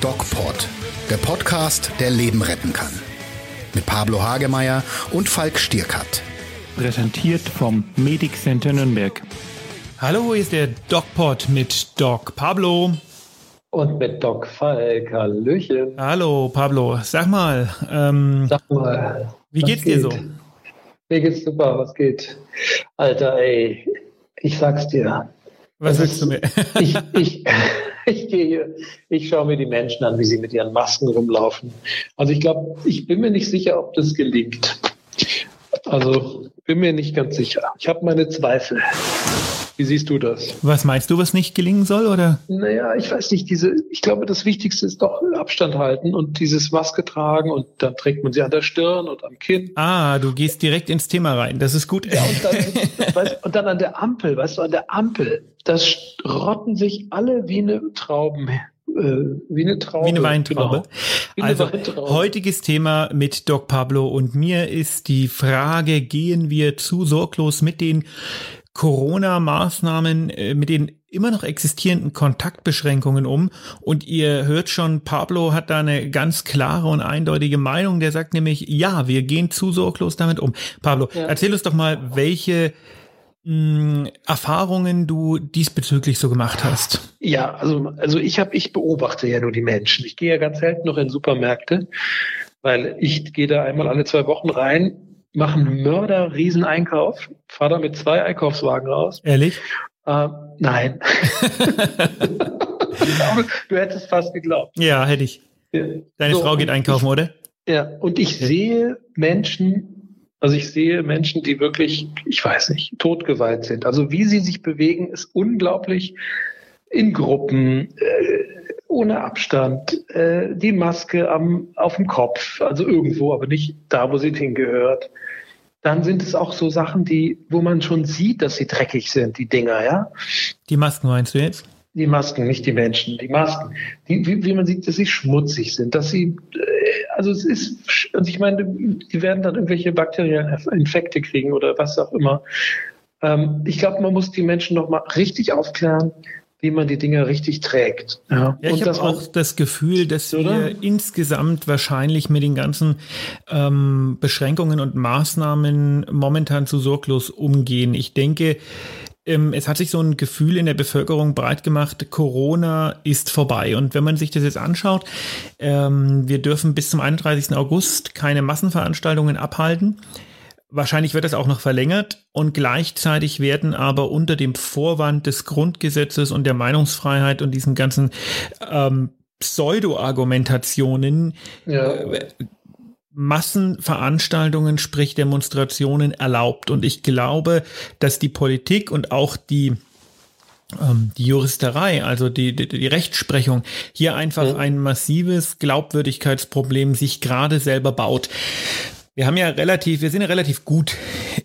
DocPod, der Podcast, der Leben retten kann. Mit Pablo Hagemeyer und Falk Stierkat. Präsentiert vom Medic Center Nürnberg. Hallo, hier ist der DocPod mit Doc Pablo. Und mit Doc Falk. Hallöchen. Hallo, Pablo. Sag mal, ähm, Sag mal wie geht's geht? dir so? Mir geht's super, was geht? Alter, ey, ich sag's dir. Was willst du mir? ich, ich, ich gehe, ich schaue mir die Menschen an, wie sie mit ihren Masken rumlaufen. Also ich glaube, ich bin mir nicht sicher, ob das gelingt. Also bin mir nicht ganz sicher. Ich habe meine Zweifel. Wie siehst du das? Was meinst du, was nicht gelingen soll, oder? Naja, ich weiß nicht, diese, ich glaube, das Wichtigste ist doch Abstand halten und dieses Maske tragen und dann trägt man sie an der Stirn und am Kinn. Ah, du gehst direkt ins Thema rein. Das ist gut. Ja, und dann, weißt, und dann an der Ampel, weißt du, an der Ampel, da rotten sich alle wie eine Trauben äh, wie eine Traube. Wie eine Weintraube. Genau. Wie eine also Weintraube. heutiges Thema mit Doc Pablo und mir ist die Frage, gehen wir zu sorglos mit den Corona-Maßnahmen äh, mit den immer noch existierenden Kontaktbeschränkungen um. Und ihr hört schon, Pablo hat da eine ganz klare und eindeutige Meinung. Der sagt nämlich, ja, wir gehen zu sorglos damit um. Pablo, ja. erzähl uns doch mal, welche mh, hm, Erfahrungen du diesbezüglich so gemacht hast. Ja, also, also ich habe, ich beobachte ja nur die Menschen. Ich gehe ja ganz selten noch in Supermärkte, weil ich gehe da einmal alle zwei Wochen rein mache einen Mörder-Rieseneinkauf, fahre da mit zwei Einkaufswagen raus. Ehrlich? Äh, nein. du hättest fast geglaubt. Ja, hätte ich. Deine so, Frau geht einkaufen, ich, oder? Ja, und ich sehe Menschen, also ich sehe Menschen, die wirklich, ich weiß nicht, totgeweiht sind. Also wie sie sich bewegen, ist unglaublich in Gruppen. Äh, ohne Abstand, äh, die Maske am, auf dem Kopf, also irgendwo, aber nicht da, wo sie hingehört. Dann sind es auch so Sachen, die, wo man schon sieht, dass sie dreckig sind, die Dinger, ja. Die Masken meinst du jetzt? Die Masken, nicht die Menschen, die Masken. Die, wie, wie man sieht, dass sie schmutzig sind, dass sie, äh, also es ist, also ich meine, die werden dann irgendwelche bakteriellen Infekte kriegen oder was auch immer. Ähm, ich glaube, man muss die Menschen nochmal richtig aufklären, wie man die Dinge richtig trägt. Ja, ja ich habe auch das Gefühl, dass oder? wir insgesamt wahrscheinlich mit den ganzen ähm, Beschränkungen und Maßnahmen momentan zu sorglos umgehen. Ich denke, ähm, es hat sich so ein Gefühl in der Bevölkerung breit gemacht, Corona ist vorbei. Und wenn man sich das jetzt anschaut, ähm, wir dürfen bis zum 31. August keine Massenveranstaltungen abhalten. Wahrscheinlich wird das auch noch verlängert und gleichzeitig werden aber unter dem Vorwand des Grundgesetzes und der Meinungsfreiheit und diesen ganzen ähm, Pseudo-Argumentationen ja. äh, Massenveranstaltungen, sprich Demonstrationen erlaubt. Und ich glaube, dass die Politik und auch die ähm, die Juristerei, also die, die, die Rechtsprechung, hier einfach ja. ein massives Glaubwürdigkeitsproblem sich gerade selber baut. Wir haben ja relativ, wir sind ja relativ gut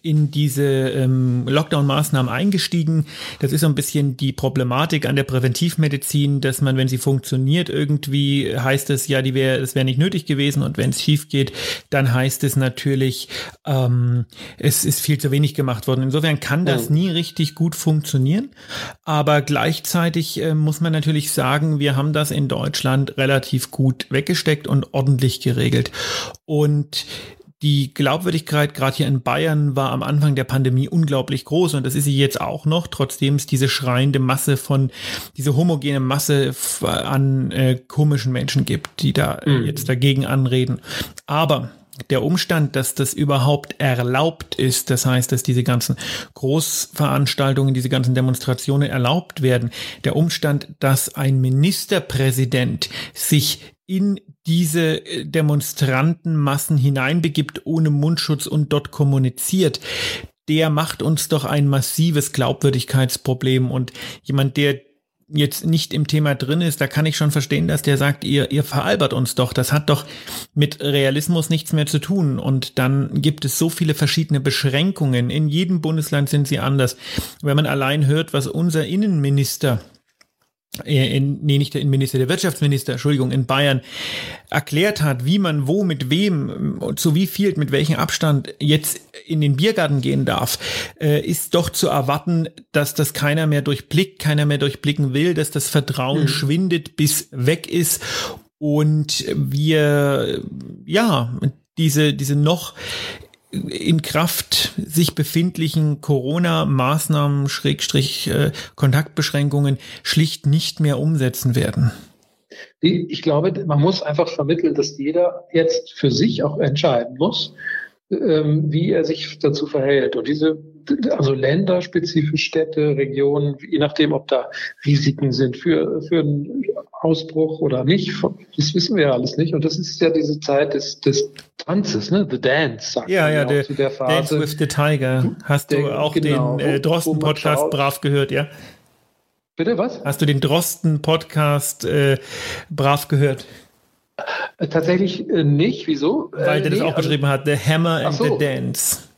in diese ähm, Lockdown-Maßnahmen eingestiegen. Das ist so ein bisschen die Problematik an der Präventivmedizin, dass man, wenn sie funktioniert, irgendwie heißt es ja, die wäre, es wäre nicht nötig gewesen und wenn es schief geht, dann heißt es natürlich, ähm, es ist viel zu wenig gemacht worden. Insofern kann das nie richtig gut funktionieren, aber gleichzeitig äh, muss man natürlich sagen, wir haben das in Deutschland relativ gut weggesteckt und ordentlich geregelt. Und die Glaubwürdigkeit gerade hier in Bayern war am Anfang der Pandemie unglaublich groß und das ist sie jetzt auch noch, trotzdem es diese schreiende Masse von, diese homogene Masse an äh, komischen Menschen gibt, die da mhm. jetzt dagegen anreden. Aber der Umstand, dass das überhaupt erlaubt ist, das heißt, dass diese ganzen Großveranstaltungen, diese ganzen Demonstrationen erlaubt werden, der Umstand, dass ein Ministerpräsident sich in diese äh, Demonstrantenmassen hineinbegibt ohne Mundschutz und dort kommuniziert, der macht uns doch ein massives Glaubwürdigkeitsproblem und jemand, der jetzt nicht im Thema drin ist, da kann ich schon verstehen, dass der sagt, ihr, ihr veralbert uns doch. Das hat doch mit Realismus nichts mehr zu tun. Und dann gibt es so viele verschiedene Beschränkungen. In jedem Bundesland sind sie anders. Wenn man allein hört, was unser Innenminister in, nee, nicht der Innenminister, der Wirtschaftsminister, Entschuldigung, in Bayern erklärt hat, wie man wo, mit wem, zu wie viel, mit welchem Abstand jetzt in den Biergarten gehen darf, äh, ist doch zu erwarten, dass das keiner mehr durchblickt, keiner mehr durchblicken will, dass das Vertrauen mhm. schwindet, bis weg ist und wir, ja, diese, diese noch in Kraft sich befindlichen Corona-Maßnahmen, Schrägstrich, äh, Kontaktbeschränkungen schlicht nicht mehr umsetzen werden? Ich glaube, man muss einfach vermitteln, dass jeder jetzt für sich auch entscheiden muss, ähm, wie er sich dazu verhält. Und diese, also länderspezifisch Städte, Regionen, je nachdem, ob da Risiken sind für, für einen Ausbruch oder nicht, das wissen wir ja alles nicht. Und das ist ja diese Zeit des, des Tanzes, ne? The Dance, sagt ja, ja, der, zu der Phase. Dance with the Tiger. Hast du auch genau, den äh, Drosten-Podcast brav gehört, ja? Bitte was? Hast du den Drosten-Podcast äh, brav gehört? Äh, tatsächlich äh, nicht. Wieso? Weil äh, der nee, das auch also, beschrieben hat, The Hammer and so. the Dance.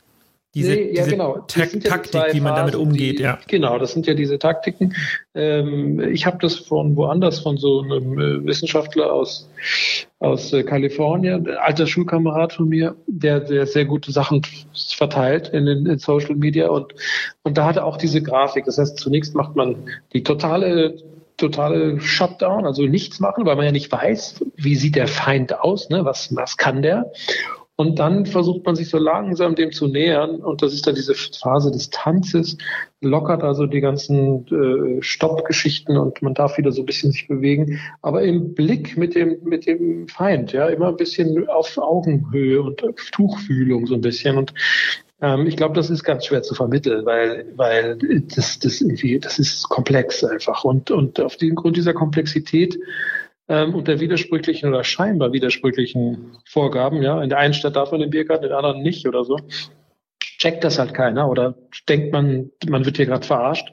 Diese, nee, ja, diese genau. Ta Taktik, ja wie man damit umgeht, die, ja. Genau, das sind ja diese Taktiken. Ähm, ich habe das von woanders, von so einem äh, Wissenschaftler aus, aus äh, Kalifornien, ein alter Schulkamerad von mir, der, der sehr gute Sachen verteilt in den in Social Media und, und da hat er auch diese Grafik. Das heißt, zunächst macht man die totale totale Shutdown, also nichts machen, weil man ja nicht weiß, wie sieht der Feind aus, ne? was, was kann der. Und dann versucht man sich so langsam dem zu nähern. Und das ist dann diese Phase des Tanzes, lockert also die ganzen äh, Stoppgeschichten und man darf wieder so ein bisschen sich bewegen. Aber im Blick mit dem, mit dem Feind, ja, immer ein bisschen auf Augenhöhe und auf Tuchfühlung so ein bisschen. Und ähm, ich glaube, das ist ganz schwer zu vermitteln, weil, weil das, das irgendwie, das ist komplex einfach. Und, und auf den Grund dieser Komplexität ähm, und der widersprüchlichen oder scheinbar widersprüchlichen Vorgaben, ja, in der einen Stadt darf man den Biergarten, in der anderen nicht oder so, checkt das halt keiner oder denkt man, man wird hier gerade verarscht.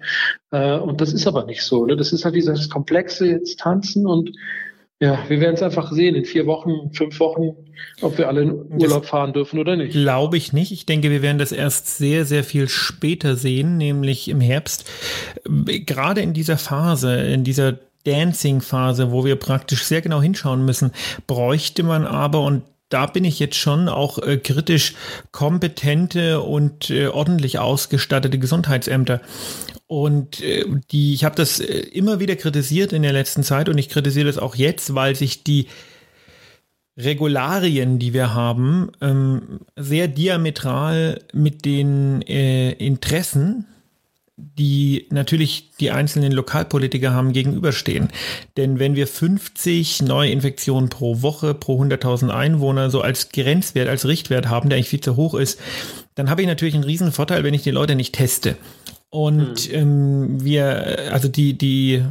Äh, und das ist aber nicht so. Ne? Das ist halt dieses komplexe jetzt tanzen und ja, wir werden es einfach sehen in vier Wochen, fünf Wochen, ob wir alle in Urlaub das fahren dürfen oder nicht. Glaube ich nicht. Ich denke, wir werden das erst sehr, sehr viel später sehen, nämlich im Herbst. Gerade in dieser Phase, in dieser Dancing-Phase, wo wir praktisch sehr genau hinschauen müssen, bräuchte man aber, und da bin ich jetzt schon auch äh, kritisch kompetente und äh, ordentlich ausgestattete Gesundheitsämter. Und äh, die, ich habe das äh, immer wieder kritisiert in der letzten Zeit und ich kritisiere das auch jetzt, weil sich die Regularien, die wir haben, ähm, sehr diametral mit den äh, Interessen, die natürlich die einzelnen Lokalpolitiker haben, gegenüberstehen. Denn wenn wir 50 Neuinfektionen pro Woche pro 100.000 Einwohner so als Grenzwert, als Richtwert haben, der eigentlich viel zu hoch ist, dann habe ich natürlich einen riesen Vorteil, wenn ich die Leute nicht teste. Und hm. ähm, wir, also die, die,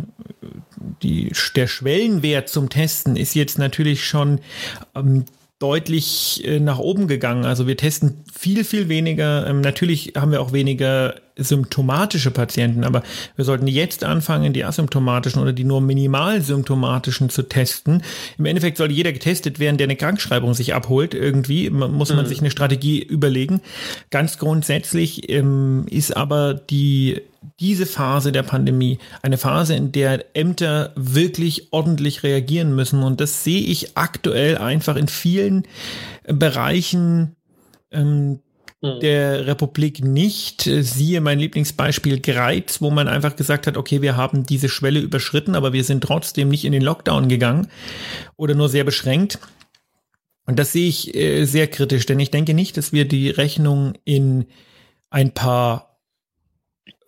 die, der Schwellenwert zum Testen ist jetzt natürlich schon ähm, deutlich äh, nach oben gegangen. Also wir testen viel, viel weniger. Ähm, natürlich haben wir auch weniger symptomatische Patienten, aber wir sollten jetzt anfangen, die asymptomatischen oder die nur minimal symptomatischen zu testen. Im Endeffekt soll jeder getestet werden, der eine Krankschreibung sich abholt. Irgendwie muss man mhm. sich eine Strategie überlegen. Ganz grundsätzlich ähm, ist aber die diese Phase der Pandemie eine Phase, in der Ämter wirklich ordentlich reagieren müssen. Und das sehe ich aktuell einfach in vielen Bereichen ähm, hm. der Republik nicht. Siehe mein Lieblingsbeispiel Greiz, wo man einfach gesagt hat, okay, wir haben diese Schwelle überschritten, aber wir sind trotzdem nicht in den Lockdown gegangen oder nur sehr beschränkt. Und das sehe ich äh, sehr kritisch, denn ich denke nicht, dass wir die Rechnung in ein paar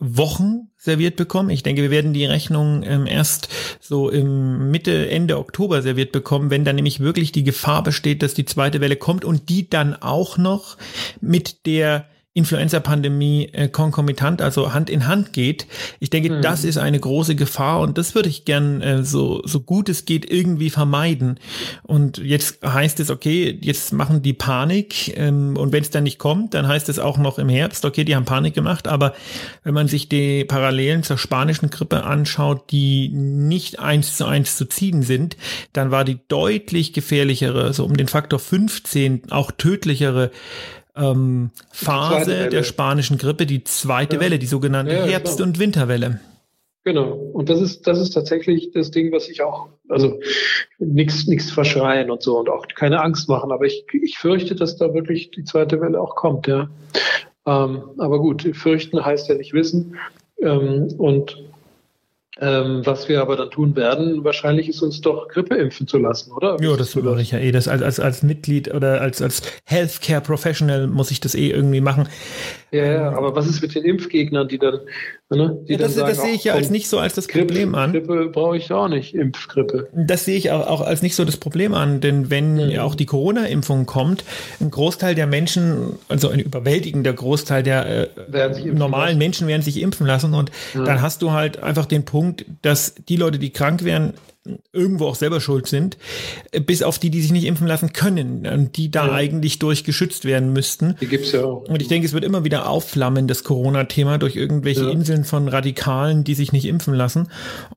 Wochen serviert bekommen. Ich denke, wir werden die Rechnung ähm, erst so im Mitte, Ende Oktober serviert bekommen, wenn dann nämlich wirklich die Gefahr besteht, dass die zweite Welle kommt und die dann auch noch mit der Influenza-Pandemie äh, konkomitant, also Hand in Hand geht. Ich denke, mhm. das ist eine große Gefahr und das würde ich gern äh, so, so gut es geht irgendwie vermeiden. Und jetzt heißt es, okay, jetzt machen die Panik ähm, und wenn es dann nicht kommt, dann heißt es auch noch im Herbst, okay, die haben Panik gemacht, aber wenn man sich die Parallelen zur spanischen Grippe anschaut, die nicht eins zu eins zu ziehen sind, dann war die deutlich gefährlichere, so um den Faktor 15 auch tödlichere ähm, Phase der spanischen Grippe, die zweite ja. Welle, die sogenannte ja, Herbst- genau. und Winterwelle. Genau. Und das ist, das ist tatsächlich das Ding, was ich auch, also nichts, nichts verschreien und so und auch keine Angst machen. Aber ich, ich fürchte, dass da wirklich die zweite Welle auch kommt, ja. Ähm, aber gut, fürchten heißt ja nicht wissen. Ähm, und ähm, was wir aber dann tun werden, wahrscheinlich ist uns doch Grippe impfen zu lassen, oder? Ja, das mache ich ja eh. Das als, als, als Mitglied oder als, als Healthcare Professional muss ich das eh irgendwie machen. Ja, ja, aber was ist mit den Impfgegnern, die dann, ne, die ja, das, dann sagen, das sehe ich ja als nicht so als das Grippe, Problem an. Grippe brauche ich auch nicht, Impfgrippe. Das sehe ich auch, auch als nicht so das Problem an, denn wenn Mhm. ja auch die Corona-Impfung kommt, ein Großteil der Menschen, also ein überwältigender Großteil der äh, normalen lassen. Menschen werden sich impfen lassen und dann hast du halt einfach den Punkt, dass die Leute, die krank werden, irgendwo auch selber schuld sind, bis auf die, die sich nicht impfen lassen können und die da Ja. eigentlich durch geschützt werden müssten. Die gibt's ja auch. Und ich denke, es wird immer wieder aufflammen, das Corona-Thema, durch irgendwelche Ja. Inseln von Radikalen, die sich nicht impfen lassen.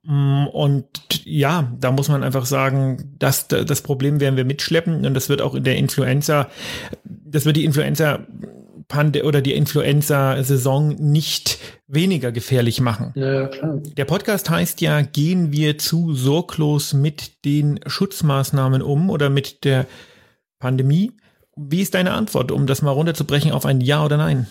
Mm, Und ja, da muss man einfach sagen, dass das Problem werden wir mitschleppen und das wird auch in der Influenza, das wird die Influenza Pande oder die Influenza-Saison nicht weniger gefährlich machen. Ja. Der Podcast heißt ja, gehen wir zu sorglos mit den Schutzmaßnahmen um oder mit der Pandemie? Wie ist deine Antwort, um das mal runterzubrechen auf ein Ja oder Nein?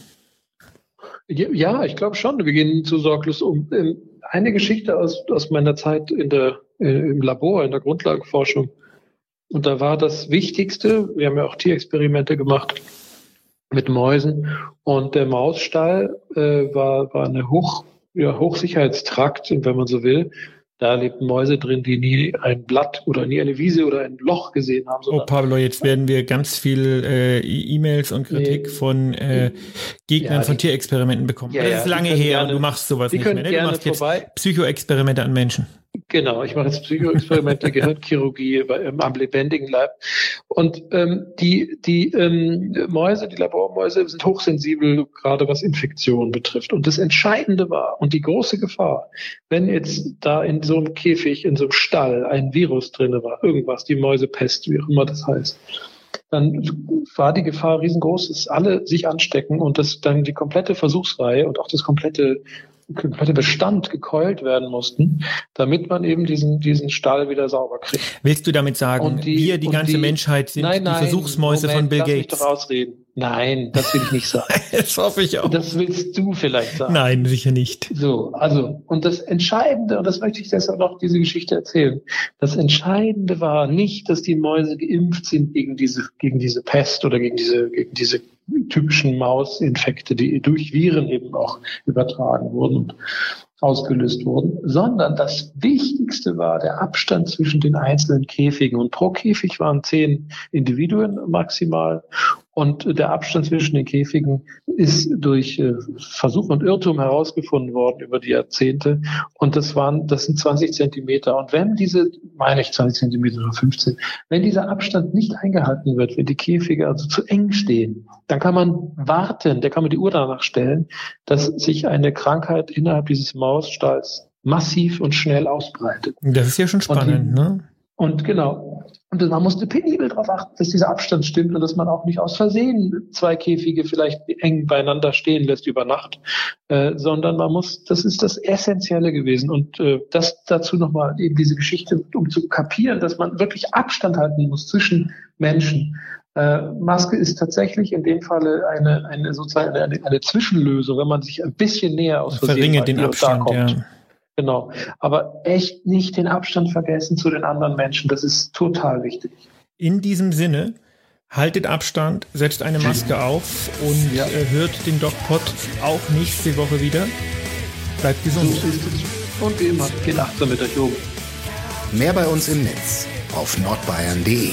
Ja, Ja, ich glaube schon. Wir gehen zu sorglos um. Ähm, Eine Geschichte aus, aus meiner Zeit in der, äh, im Labor, in der Grundlagenforschung. Und da war das Wichtigste, wir haben ja auch Tierexperimente gemacht mit Mäusen. Und der Mausstall äh, war, war eine Hoch, ja, Hochsicherheitstrakt, wenn man so will. Da lebten Mäuse drin, die nie ein Blatt oder nie eine Wiese oder ein Loch gesehen haben. Oh, Pablo, jetzt werden wir ganz viel äh, E-Mails und Kritik Nee. von äh, Gegnern Ja, von Tierexperimenten bekommen. Ja, das ist lange her gerne- und du machst sowas nicht mehr. Ne? Du machst jetzt. Psychoexperimente an Menschen. Genau, ich mache jetzt Psychoexperimente, Gehirnchirurgie ähm, am lebendigen Leib. Und ähm, die, die ähm, Mäuse, die Labormäuse sind hochsensibel, gerade was Infektionen betrifft. Und das Entscheidende war und die große Gefahr, wenn jetzt da in so einem Käfig, in so einem Stall ein Virus drinne war, irgendwas, die Mäusepest, wie auch immer das heißt, dann war die Gefahr riesengroß, dass alle sich anstecken und dass dann die komplette Versuchsreihe und auch das komplette komplette Bestand gekeult werden mussten, damit man eben diesen, diesen Stall wieder sauber kriegt. Willst du damit sagen, die- wir, die ganze die- Menschheit, sind nein, nein, die Versuchsmäuse Moment, von Bill lass mich Gates? doch ausreden. Nein, das will ich nicht sagen. Das hoffe ich auch. Das willst du vielleicht sagen. Nein, sicher nicht. So, also, und das Entscheidende, und das möchte ich deshalb noch diese Geschichte erzählen. Das Entscheidende war nicht, dass die Mäuse geimpft sind gegen diese, gegen diese Pest oder gegen diese, gegen diese typischen Mausinfekte, die durch Viren eben auch übertragen wurden und ausgelöst wurden, sondern das Wichtigste war der Abstand zwischen den einzelnen Käfigen. Und pro Käfig waren zehn Individuen maximal. Und der Abstand zwischen den Käfigen ist durch äh, Versuch und Irrtum herausgefunden worden über die Jahrzehnte. Und das waren, das sind 20 Zentimeter. Und wenn diese, meine ich 20 Zentimeter oder 15, wenn dieser Abstand nicht eingehalten wird, wenn die Käfige also zu eng stehen, dann kann man warten, da kann man die Uhr danach stellen, dass sich eine Krankheit innerhalb dieses Mausstalls massiv und schnell ausbreitet. Das ist ja schon spannend, die- ne? Und genau. Und man musste penibel darauf achten, dass dieser Abstand stimmt und dass man auch nicht aus Versehen zwei Käfige vielleicht eng beieinander stehen lässt über Nacht, äh, sondern man muss, das ist das Essentielle gewesen. Und äh, das dazu nochmal eben diese Geschichte, um zu kapieren, dass man wirklich Abstand halten muss zwischen Menschen. Äh, Maske ist tatsächlich in dem Falle eine, eine sozusagen eine, eine Zwischenlösung, wenn man sich ein bisschen näher aus Versehen Verringert mal den Abstand, kommt. ja. Genau. Aber echt nicht den Abstand vergessen zu den anderen Menschen. Das ist total wichtig. In diesem Sinne, haltet Abstand, setzt eine Maske auf und Ja. äh, hört den DocPod auch nächste Woche wieder. Bleibt So gesund. ist es. Und wie immer, geht achtsam mit euch um. Mehr bei uns im Netz auf nordbayern.de.